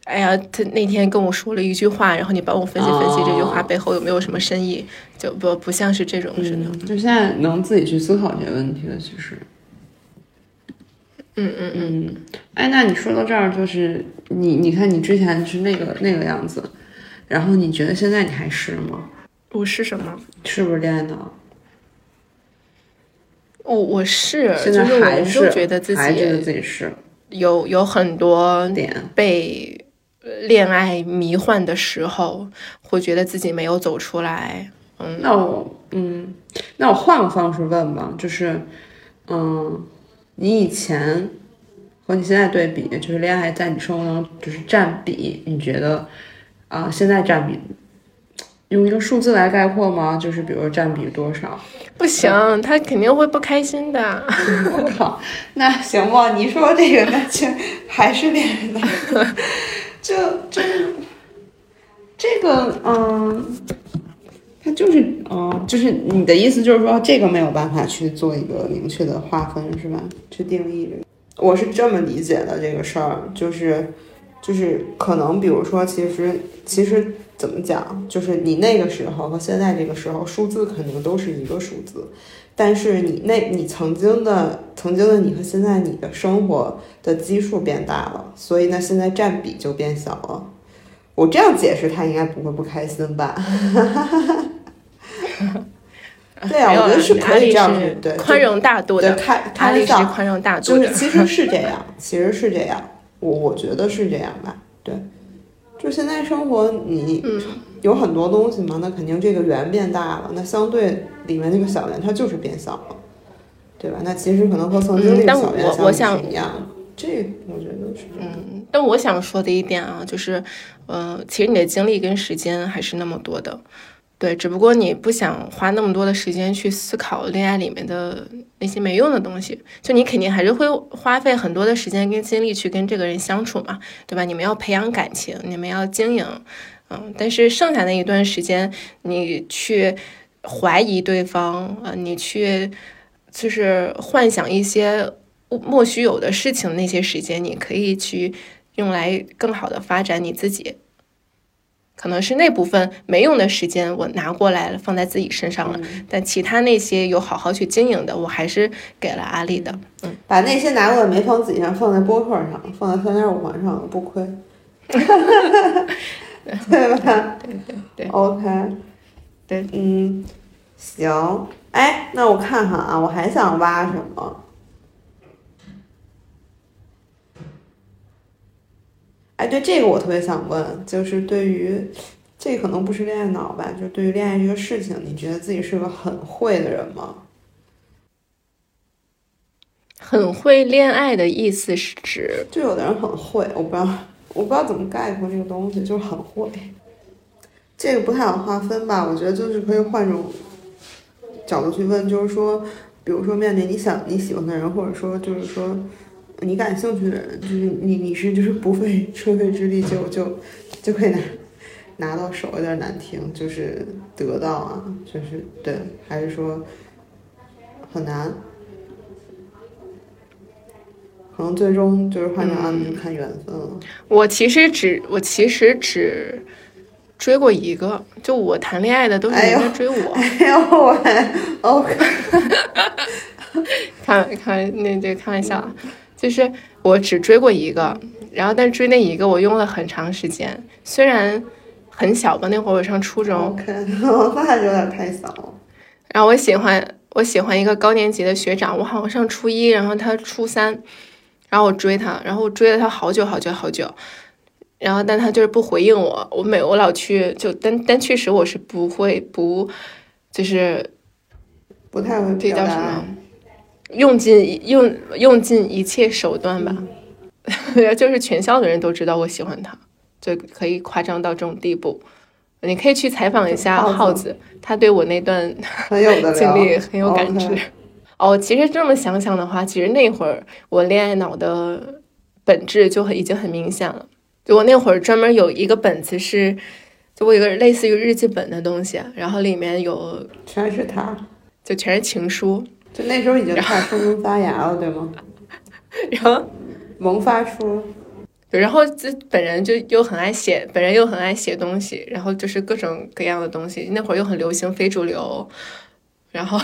哎呀，他那天跟我说了一句话，然后你帮我分析分析这句话背后有没有什么深意，就不不像是这种似的。嗯，就现在能自己去思考这些问题了，其实。嗯嗯嗯，嗯，哎，那你说到这儿，就是你，你看你之前是那个那个样子，然后你觉得现在你还是吗？我是什么？是不是恋爱脑？我我是，现在还就是觉得自还觉得己自己是有有很多点，被呃恋爱迷幻的时候，会觉得自己没有走出来。嗯，那我嗯，那我换个方式问吧，就是嗯，你以前和你现在对比，就是恋爱在你生活中就是占比，你觉得啊、现在占比用一个数字来概括吗？就是比如占比多少？不行，他肯定会不开心的。(laughs) 我靠，那行吧，你说这个，那就还是恋爱脑，就就这个，嗯，他就是，嗯，就是你的意思就是说，这个没有办法去做一个明确的划分，是吧？去定义这个，我是这么理解的这个事儿，就是就是可能，比如说，其实其实怎么讲，就是你那个时候和现在这个时候，数字肯定都是一个数字。但是你那，你曾经的曾经的你和现在你的生活的基数变大了，所以呢，现在占比就变小了。我这样解释，他应该不会不开心吧？对啊，我觉得是可以这样对宽容大度对的，开开玩笑，宽容大度的。就是其实是这样，其实是这样，我我觉得是这样吧。对，就现在生活你嗯有很多东西嘛，那肯定这个圆变大了，那相对里面那个小圆它就是变小了，对吧？那其实可能和曾经那个小圆我想是一样的，这我觉得是这样。嗯，但我想说的一点啊，就是，呃，其实你的精力跟时间还是那么多的，对，只不过你不想花那么多的时间去思考恋爱里面的那些没用的东西，就你肯定还是会花费很多的时间跟精力去跟这个人相处嘛，对吧？你们要培养感情，你们要经营，嗯，但是剩下那一段时间，你去怀疑对方，呃，你去就是幻想一些莫须有的事情，那些时间你可以去用来更好的发展你自己。可能是那部分没用的时间，我拿过来了，放在自己身上了。但其他那些有好好去经营的，我还是给了阿丽的。嗯，把那些拿过来没放自己上，放在播客上，放在三点五环上，不亏，(laughs) 对吧？对对对，OK，对，嗯，行，哎，那我看看啊，我还想挖什么？哎，对这个我特别想问，就是对于这可能不是恋爱脑吧，就对于恋爱这个事情，你觉得自己是个很会的人吗？很会恋爱的意思是指，就有的人很会，我不知道，我不知道怎么概括这个东西，就是很会。这个不太好划分吧？我觉得就是可以换种角度去问，就是说，比如说面对你想你喜欢的人，或者说就是说你感兴趣的人，就是你你是就是不费吹灰之力就就就可以拿拿到手，有点难听，就是得到啊，就是对，还是说很难？可能最终就是换成看缘分了。我其实只我其实只追过一个，就我谈恋爱的都是人家追我。哎呦喂，(laughs) (laughs) OK，(laughs) 开开那这开玩笑啊，就是我只追过一个，然后但追那一个我用了很长时间，虽然很小吧，那会儿我上初中，OK，(laughs) 那有点太小了。然后我喜欢我喜欢一个高年级的学长，我好像上初一，然后他初三，然后我追他，然后我追了他好久好久好久，然后但他就是不回应我，我每我老去就但但确实我是不会不就是不太会叫什么？用尽用用尽一切手段吧。(laughs) 就是全校的人都知道我喜欢他，就可以夸张到这种地步。你可以去采访一下耗子，他对我那段 (laughs) 经历很有感知。(laughs) 哦，其实这么想想的话，其实那会儿我恋爱脑的本质就很已经很明显了。就我那会儿专门有一个本子是，就我有个类似于日记本的东西，然后里面有全是他，就全是情书。就那时候已经开始萌发芽了，对吗？(laughs) 然后萌发出，然后这本人就又很爱写，本人又很爱写东西，然后就是各种各样的东西。那会儿又很流行非主流，然后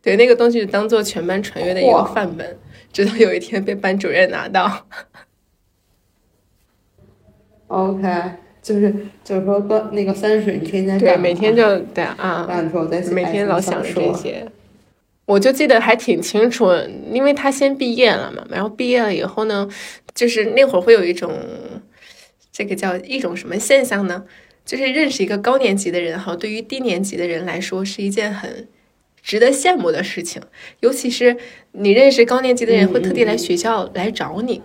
对那个东西当做全班传阅的一个范本，直到有一天被班主任拿到。OK，就是就是说，那个三水，你天天对每天就对啊，每天老想着这些。我就记得还挺清楚，因为他先毕业了嘛，然后毕业了以后呢，就是那会儿会有一种，这个叫一种什么现象呢？就是认识一个高年级的人哈，对于低年级的人来说是一件很值得羡慕的事情，尤其是你认识高年级的人会特地来学校来找你，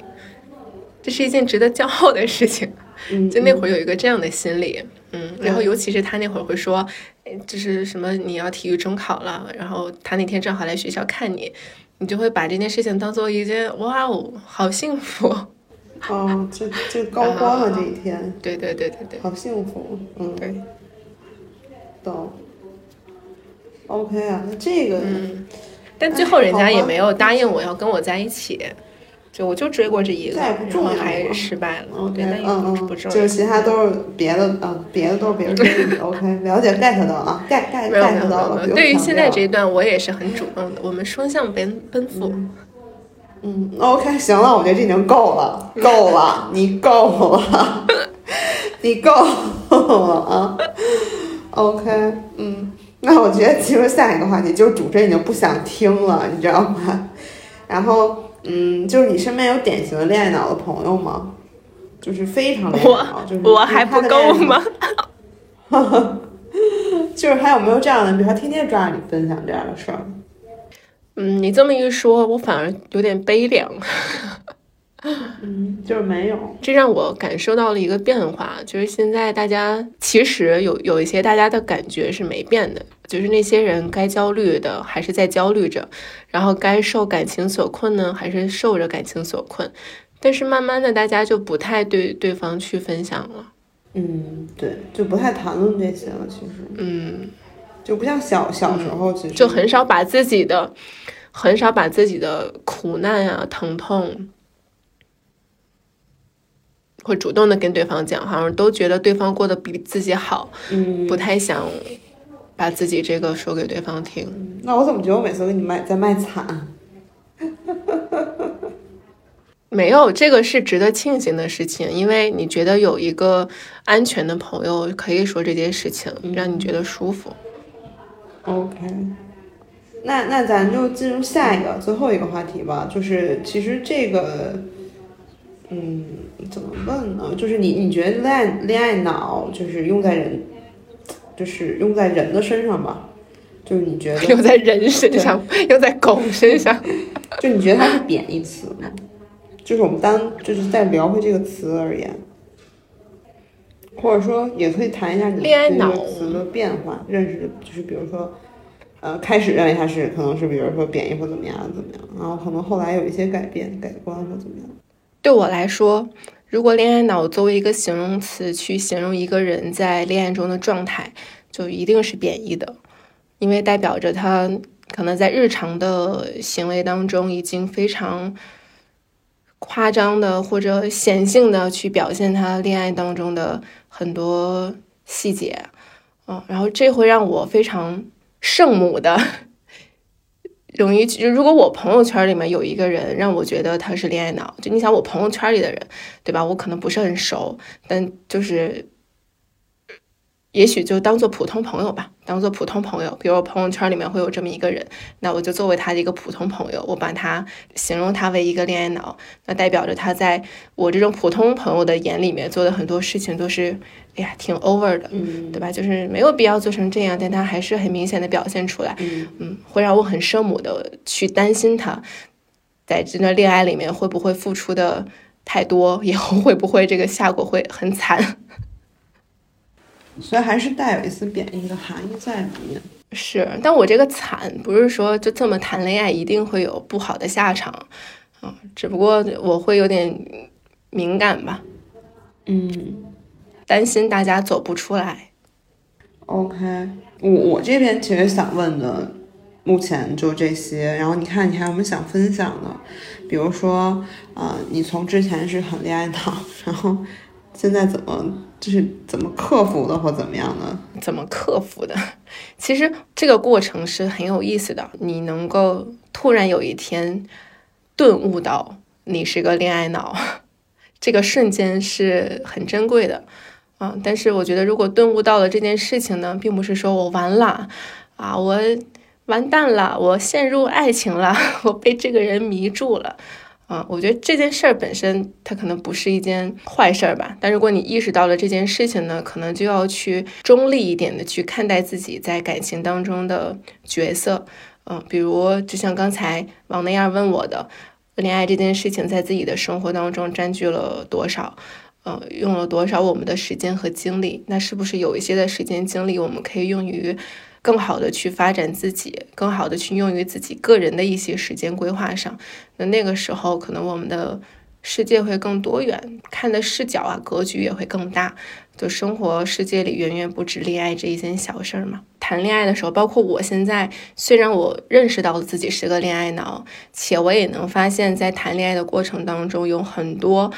这是一件值得骄傲的事情。就那会儿有一个这样的心理，嗯，然后尤其是他那会儿会说。就是什么你要体育中考了，然后他那天正好来学校看你，你就会把这件事情当做一件哇哦，好幸福哦，这这高光了这一天，对对对对对，好幸福，嗯，对，懂，OK 啊，那这个，嗯，但最后人家也没有答应我要跟我在一起。就我就追过这一个，然后还失败了。嗯嗯嗯，就是其他都是别的，嗯，别的都是别人追你。OK，了解 get 到啊，get get get 到了。对于现在这一段，我也是很主动的，我们双向奔奔赴。嗯，OK，行了，我觉得这已经够了，够了，你够了，你够了啊。OK，嗯，那我觉得其实下一个话题就是主持人已经不想听了，你知道吗？然后。嗯，就是你身边有典型的恋爱脑的朋友吗？就是非常恋爱脑，就是我还不够吗？(laughs) 就是还有没有这样的？比如他天天抓着你分享这样的事儿。嗯，你这么一说，我反而有点悲凉。(laughs) 嗯，就是没有。这让我感受到了一个变化，就是现在大家其实有有一些大家的感觉是没变的，就是那些人该焦虑的还是在焦虑着，然后该受感情所困呢，还是受着感情所困。但是慢慢的，大家就不太对对方去分享了。嗯，对，就不太谈论这些了。其实，嗯，就不像小小时候，其实就很少把自己的，很少把自己的苦难啊、疼痛。会主动的跟对方讲，好像都觉得对方过得比自己好，嗯，不太想把自己这个说给对方听。那我怎么觉得我每次给你卖在卖惨？(laughs) 没有，这个是值得庆幸的事情，因为你觉得有一个安全的朋友可以说这件事情，让你觉得舒服。OK，那那咱就进入下一个最后一个话题吧，就是其实这个。嗯，怎么问呢？就是你，你觉得恋爱恋爱脑就是用在人，就是用在人的身上吧？就是你觉得 (laughs) 用在人身上，用在狗身上？(laughs) 就你觉得它是贬义词吗？就是我们单就是在聊回这个词而言，或者说也可以谈一下你恋爱脑词的变化，认识就是比如说，呃，开始认为它是可能是比如说贬义或怎么样怎么样，然后可能后来有一些改变改观或怎么样。对我来说，如果恋爱脑作为一个形容词去形容一个人在恋爱中的状态，就一定是贬义的，因为代表着他可能在日常的行为当中已经非常夸张的或者显性的去表现他恋爱当中的很多细节，嗯，然后这会让我非常圣母的。容易就如果我朋友圈里面有一个人让我觉得他是恋爱脑，就你想我朋友圈里的人，对吧？我可能不是很熟，但就是。也许就当做普通朋友吧，当做普通朋友。比如我朋友圈里面会有这么一个人，那我就作为他的一个普通朋友，我把他形容他为一个恋爱脑，那代表着他在我这种普通朋友的眼里面做的很多事情都是，哎呀，挺 over 的，嗯，对吧？就是没有必要做成这样，但他还是很明显的表现出来，嗯嗯，会让我很圣母的去担心他，在这段恋爱里面会不会付出的太多，以后会不会这个下果会很惨？(laughs) 所以还是带有一丝贬义的含义在里面。是，但我这个惨不是说就这么谈恋爱一定会有不好的下场，啊，只不过我会有点敏感吧，嗯，担心大家走不出来。OK，我我这边其实想问的，目前就这些。然后你看，你还有没有想分享的？比如说，呃，你从之前是很恋爱脑，然后现在怎么就是怎么克服的，或怎么样的？怎么克服的？其实这个过程是很有意思的。你能够突然有一天顿悟到你是个恋爱脑，这个瞬间是很珍贵的。嗯，但是我觉得，如果顿悟到了这件事情呢，并不是说我完了啊，我完蛋了，我陷入爱情了，(laughs) 我被这个人迷住了。啊，我觉得这件事儿本身它可能不是一件坏事儿吧，但如果你意识到了这件事情呢，可能就要去中立一点的去看待自己在感情当中的角色。嗯，比如就像刚才王那样问我的，恋爱这件事情在自己的生活当中占据了多少？呃，用了多少我们的时间和精力？那是不是有一些的时间精力我们可以用于更好的去发展自己，更好的去用于自己个人的一些时间规划上？那那个时候，可能我们的世界会更多元，看的视角啊，格局也会更大。就生活世界里远远不止恋爱这一件小事儿嘛。谈恋爱的时候，包括我现在，虽然我认识到了自己是个恋爱脑，且我也能发现，在谈恋爱的过程当中有很多。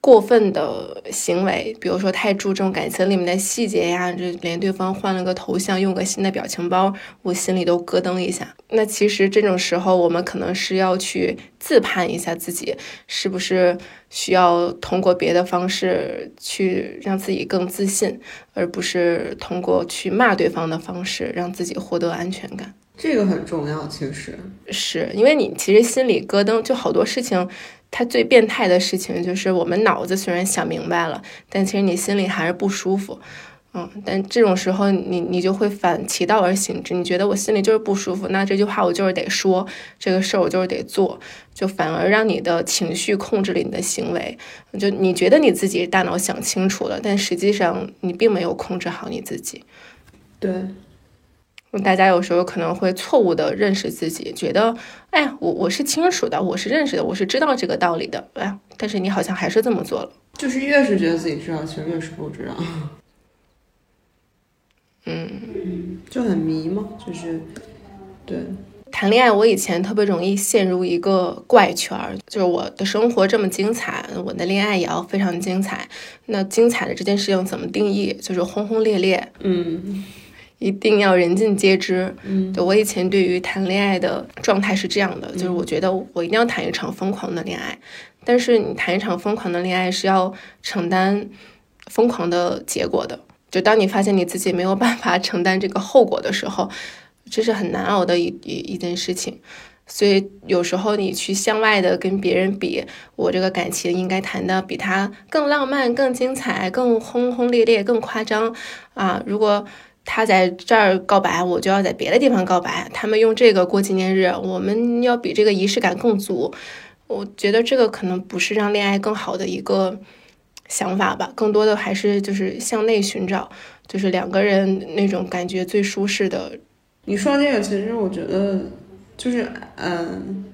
过分的行为，比如说太注重感情里面的细节呀，就连对方换了个头像，用个新的表情包，我心里都咯噔一下。那其实这种时候，我们可能是要去自判一下自己，是不是需要通过别的方式去让自己更自信，而不是通过去骂对方的方式让自己获得安全感。这个很重要，其实是因为你其实心里咯噔，就好多事情。它最变态的事情就是，我们脑子虽然想明白了，但其实你心里还是不舒服，嗯。但这种时候，你你就会反其道而行之，你觉得我心里就是不舒服，那这句话我就是得说，这个事儿我就是得做，就反而让你的情绪控制了你的行为。就你觉得你自己大脑想清楚了，但实际上你并没有控制好你自己。对。大家有时候可能会错误的认识自己，觉得，哎，我我是清楚的，我是认识的，我是知道这个道理的，哎，但是你好像还是这么做了，就是越是觉得自己知道，其实越是不知道，嗯。嗯，就很迷嘛，就是，对，谈恋爱我以前特别容易陷入一个怪圈儿，就是我的生活这么精彩，我的恋爱也要非常精彩，那精彩的这件事情怎么定义？就是轰轰烈烈，嗯。一定要人尽皆知。嗯，对我以前对于谈恋爱的状态是这样的，就是我觉得我一定要谈一场疯狂的恋爱。但是你谈一场疯狂的恋爱是要承担疯狂的结果的。就当你发现你自己没有办法承担这个后果的时候，这是很难熬的一一一件事情。所以有时候你去向外的跟别人比，我这个感情应该谈的比他更浪漫、更精彩、更轰轰烈烈、更夸张啊！如果他在这儿告白，我就要在别的地方告白。他们用这个过纪念日，我们要比这个仪式感更足。我觉得这个可能不是让恋爱更好的一个想法吧，更多的还是就是向内寻找，就是两个人那种感觉最舒适的。你说这个，其实我觉得就是，嗯，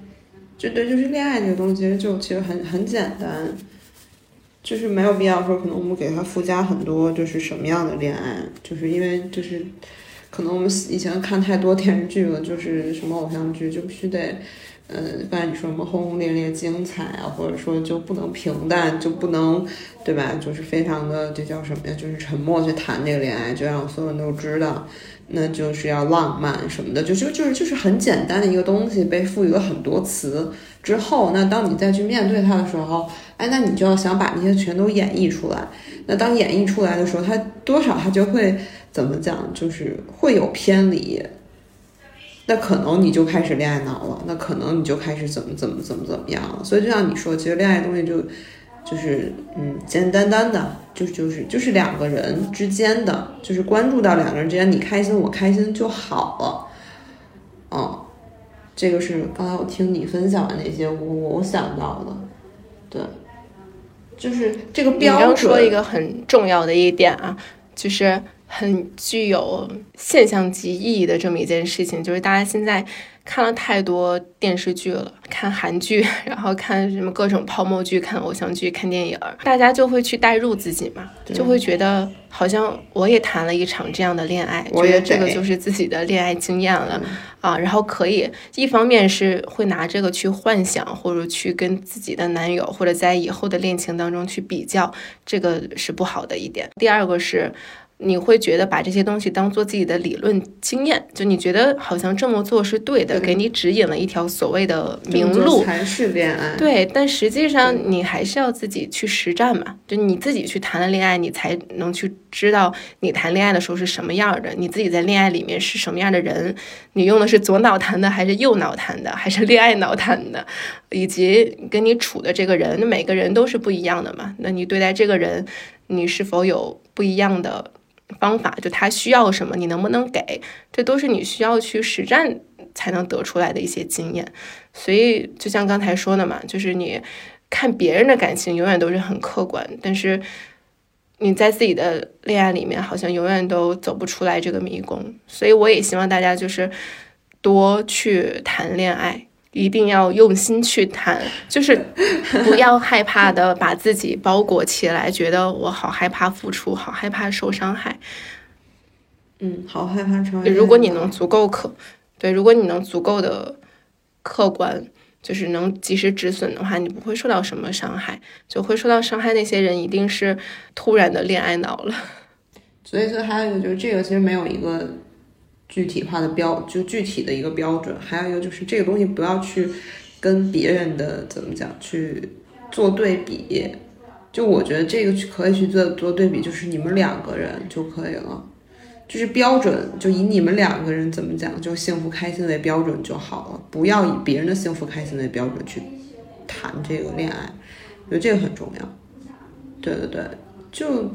就对，就是恋爱这个东西，就其实很很简单。就是没有必要说，可能我们给它附加很多，就是什么样的恋爱，就是因为就是可能我们以前看太多电视剧了，就是什么偶像剧就必须得，嗯，刚才你说什么轰轰烈烈、精彩啊，或者说就不能平淡，就不能对吧？就是非常的这叫什么呀？就是沉默去谈这个恋爱，就让所有人都知道，那就是要浪漫什么的，就就就是就是很简单的一个东西，被赋予了很多词之后，那当你再去面对它的时候。哎，那你就要想把那些全都演绎出来。那当演绎出来的时候，它多少它就会怎么讲，就是会有偏离。那可能你就开始恋爱脑了，那可能你就开始怎么怎么怎么怎么样了。所以就像你说，其实恋爱东西就就是嗯，简简单单的，就就是就是两个人之间的，就是关注到两个人之间，你开心我开心就好了。嗯，这个是刚才我听你分享的那些，我我想到的，对，就是这个标准。你刚说一个很重要的一点啊，就是很具有现象级意义的这么一件事情，就是大家现在。看了太多电视剧了，看韩剧，(laughs) 然后看什么各种泡沫剧，看偶像剧，看电影，大家就会去代入自己嘛，就会觉得好像我也谈了一场这样的恋爱，觉得这个就是自己的恋爱经验了啊，然后可以一方面是会拿这个去幻想，或者去跟自己的男友或者在以后的恋情当中去比较，这个是不好的一点。第二个是。你会觉得把这些东西当做自己的理论经验，就你觉得好像这么做是对的，给你指引了一条所谓的明路。才是恋爱。对，但实际上你还是要自己去实战嘛，就你自己去谈了恋爱，你才能去知道你谈恋爱的时候是什么样的，你自己在恋爱里面是什么样的人，你用的是左脑谈的还是右脑谈的，还是恋爱脑谈的，以及跟你处的这个人，那每个人都是不一样的嘛，那你对待这个人，你是否有不一样的？方法就他需要什么，你能不能给？这都是你需要去实战才能得出来的一些经验。所以就像刚才说的嘛，就是你看别人的感情永远都是很客观，但是你在自己的恋爱里面好像永远都走不出来这个迷宫。所以我也希望大家就是多去谈恋爱。一定要用心去谈，(laughs) 就是不要害怕的把自己包裹起来，觉得我好害怕付出，好害怕受伤害。嗯，好害怕成为。如果你能足够客，对，如果你能足够的客观，就是能及时止损的话，你不会受到什么伤害。就会受到伤害那些人，一定是突然的恋爱脑了。所以，说还有一个就是这个其实没有一个。具体化的标就具体的一个标准，还有一个就是这个东西不要去跟别人的怎么讲去做对比，就我觉得这个去可以去做做对比，就是你们两个人就可以了，就是标准就以你们两个人怎么讲就幸福开心为标准就好了，不要以别人的幸福开心为标准去谈这个恋爱，我觉得这个很重要。对对对，就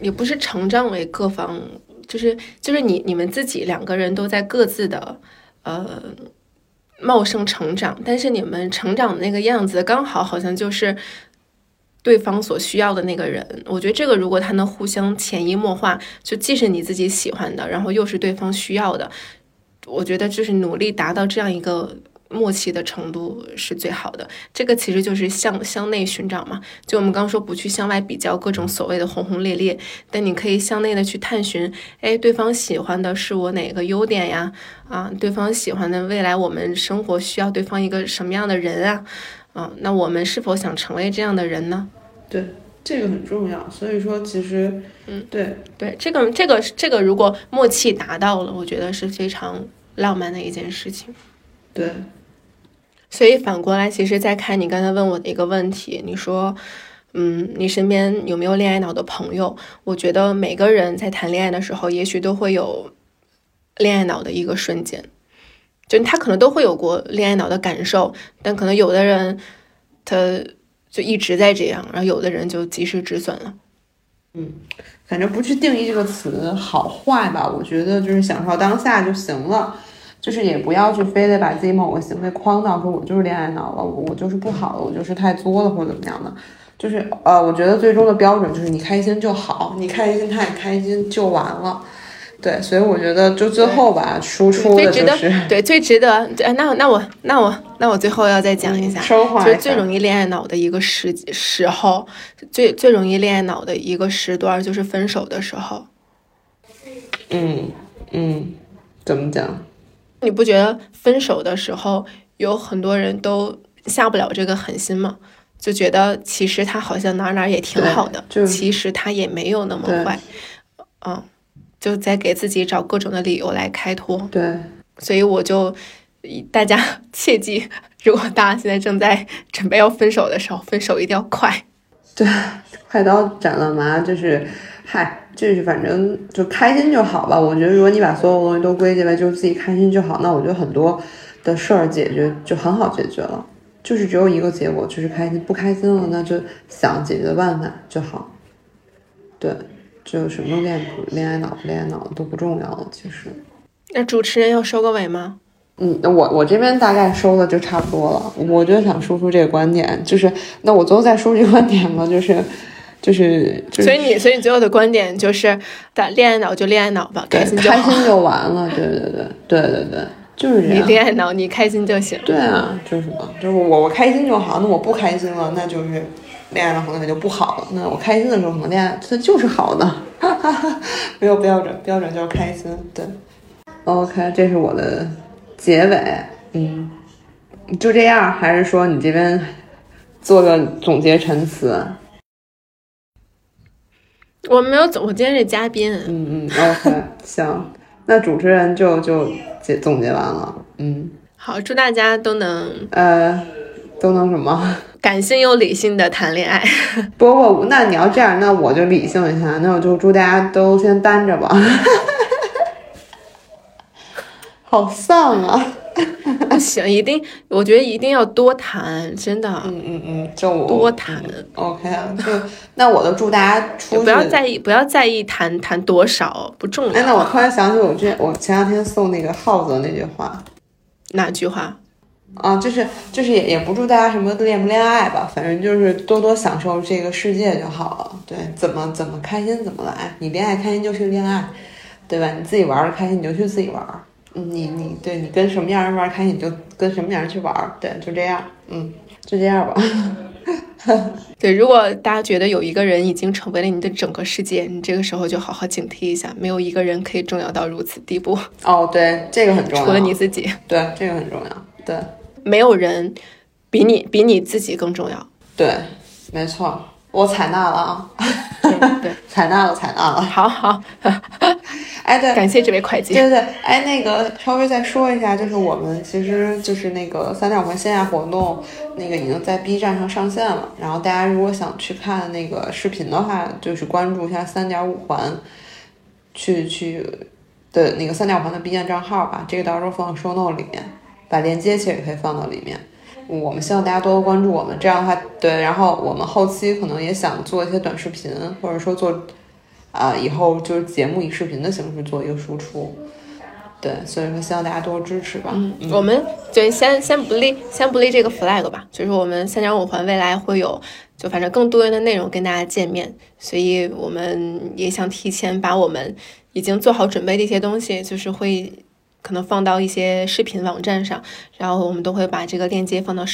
也不是成长为各方。就是就是你你们自己两个人都在各自的呃茂盛成长，但是你们成长的那个样子刚好好像就是对方所需要的那个人。我觉得这个如果他能互相潜移默化，就既是你自己喜欢的，然后又是对方需要的，我觉得就是努力达到这样一个。默契的程度是最好的，这个其实就是向向内寻找嘛。就我们刚说不去向外比较各种所谓的轰轰烈烈，但你可以向内的去探寻，哎，对方喜欢的是我哪个优点呀？啊，对方喜欢的未来我们生活需要对方一个什么样的人啊？啊，那我们是否想成为这样的人呢？对，这个很重要。所以说，其实，嗯，对对，这个这个这个如果默契达到了，我觉得是非常浪漫的一件事情。对。所以反过来，其实再看你刚才问我的一个问题，你说，嗯，你身边有没有恋爱脑的朋友？我觉得每个人在谈恋爱的时候，也许都会有恋爱脑的一个瞬间，就他可能都会有过恋爱脑的感受，但可能有的人他就一直在这样，然后有的人就及时止损了。嗯，反正不去定义这个词好坏吧，我觉得就是享受当下就行了。就是也不要去非得把自己某个行为框到，说我就是恋爱脑了，我我就是不好了，我就是太作了或者怎么样的。就是呃，我觉得最终的标准就是你开心就好，你开心他也开心就完了。对，所以我觉得就最后吧，输出的就是对最值得。对那那我那我那我最后要再讲一下，就是最容易恋爱脑的一个时时候，最最容易恋爱脑的一个时段就是分手的时候。嗯嗯，怎么讲？你不觉得分手的时候有很多人都下不了这个狠心吗？就觉得其实他好像哪哪也挺好的，其实他也没有那么坏，嗯，就在给自己找各种的理由来开脱。对，所以我就大家 (laughs) 切记，如果大家现在正在准备要分手的时候，分手一定要快。对，快刀斩乱麻，就是嗨。就是反正就开心就好吧。我觉得如果你把所有东西都归结为就是自己开心就好，那我觉得很多的事儿解决就很好解决了。就是只有一个结果，就是开心。不开心了，那就想解决的办法就好。对，就什么恋恋爱脑不恋爱脑都不重要了。其实，那主持人要收个尾吗？嗯，那我我这边大概收的就差不多了。我就想说出这个观点，就是那我最后再说这个观点嘛，就是就是就是，所以你所以你最后的观点就是，打恋爱脑就恋爱脑吧，开心就。开心就完了。对对对对对对，就是这你。恋爱脑，你开心就行。对啊，就是嘛，就是我我开心就好。那我不开心了，那就是恋爱脑可能也就不好了。那我开心的时候，可能恋爱它就是好的，哈哈哈没有标准，标准就是开心。对，OK，这是我的结尾。嗯，就这样，还是说你这边做个总结陈词？我没有总，我今天是嘉宾。嗯嗯，OK，(laughs) 行，那主持人就就结总结完了。嗯，好，祝大家都能呃，都能什么？感性又理性的谈恋爱。(laughs) 不不，那你要这样，那我就理性一下，那我就祝大家都先单着吧。(laughs) 好丧啊！(laughs) 不行，一定，我觉得一定要多谈，真的，嗯嗯嗯，就我多谈。OK 啊，就那我都祝大家出去不要在意，不要在意谈谈多少，不重要哎，要。那我突然想起我之前我前两天送那个耗子的那句话哪句话？啊，就是就是也也不祝大家什么恋不恋爱吧，反正就是多多享受这个世界就好了。对，怎么怎么开心怎么来，你恋爱开心就去恋爱，对吧？你自己玩的开心你就去自己玩你你对你跟什么样人玩儿开心你就跟什么样人去玩儿，对，就这样，嗯，就这样吧。(laughs) 对，如果大家觉得有一个人已经成为了你的整个世界，你这个时候就好好警惕一下，没有一个人可以重要到如此地步，哦，对，这个很重要，除了你自己，对，这个很重要，对没有人比你比你自己更重要。对，没错，我采纳了啊，对，(laughs) 采纳了，采纳了。好好，哎，对，感谢这位会计。对对对，哎，那个稍微再说一下，就是我们其实就是那个三点五环线下活动，那个已经在 B 站上上线了。然后大家如果想去看那个视频的话，就是关注一下三点五环，去去的那个三点五环的 B 站账号吧。这个到时候放到 show note 里面，把链接其实也可以放到里面。我们希望大家多多关注我们，这样的话，对，然后我们后期可能也想做一些短视频，或者说做啊、以后就是节目以视频的形式做一个输出。对，所以说希望大家多支持吧。嗯我们对先先不立先不立这个 flag 吧，就是我们三点五环未来会有就反正更多元的内容跟大家见面，所以我们也想提前把我们已经做好准备的一些东西，就是会可能放到一些视频网站上，然后我们都会把这个链接放到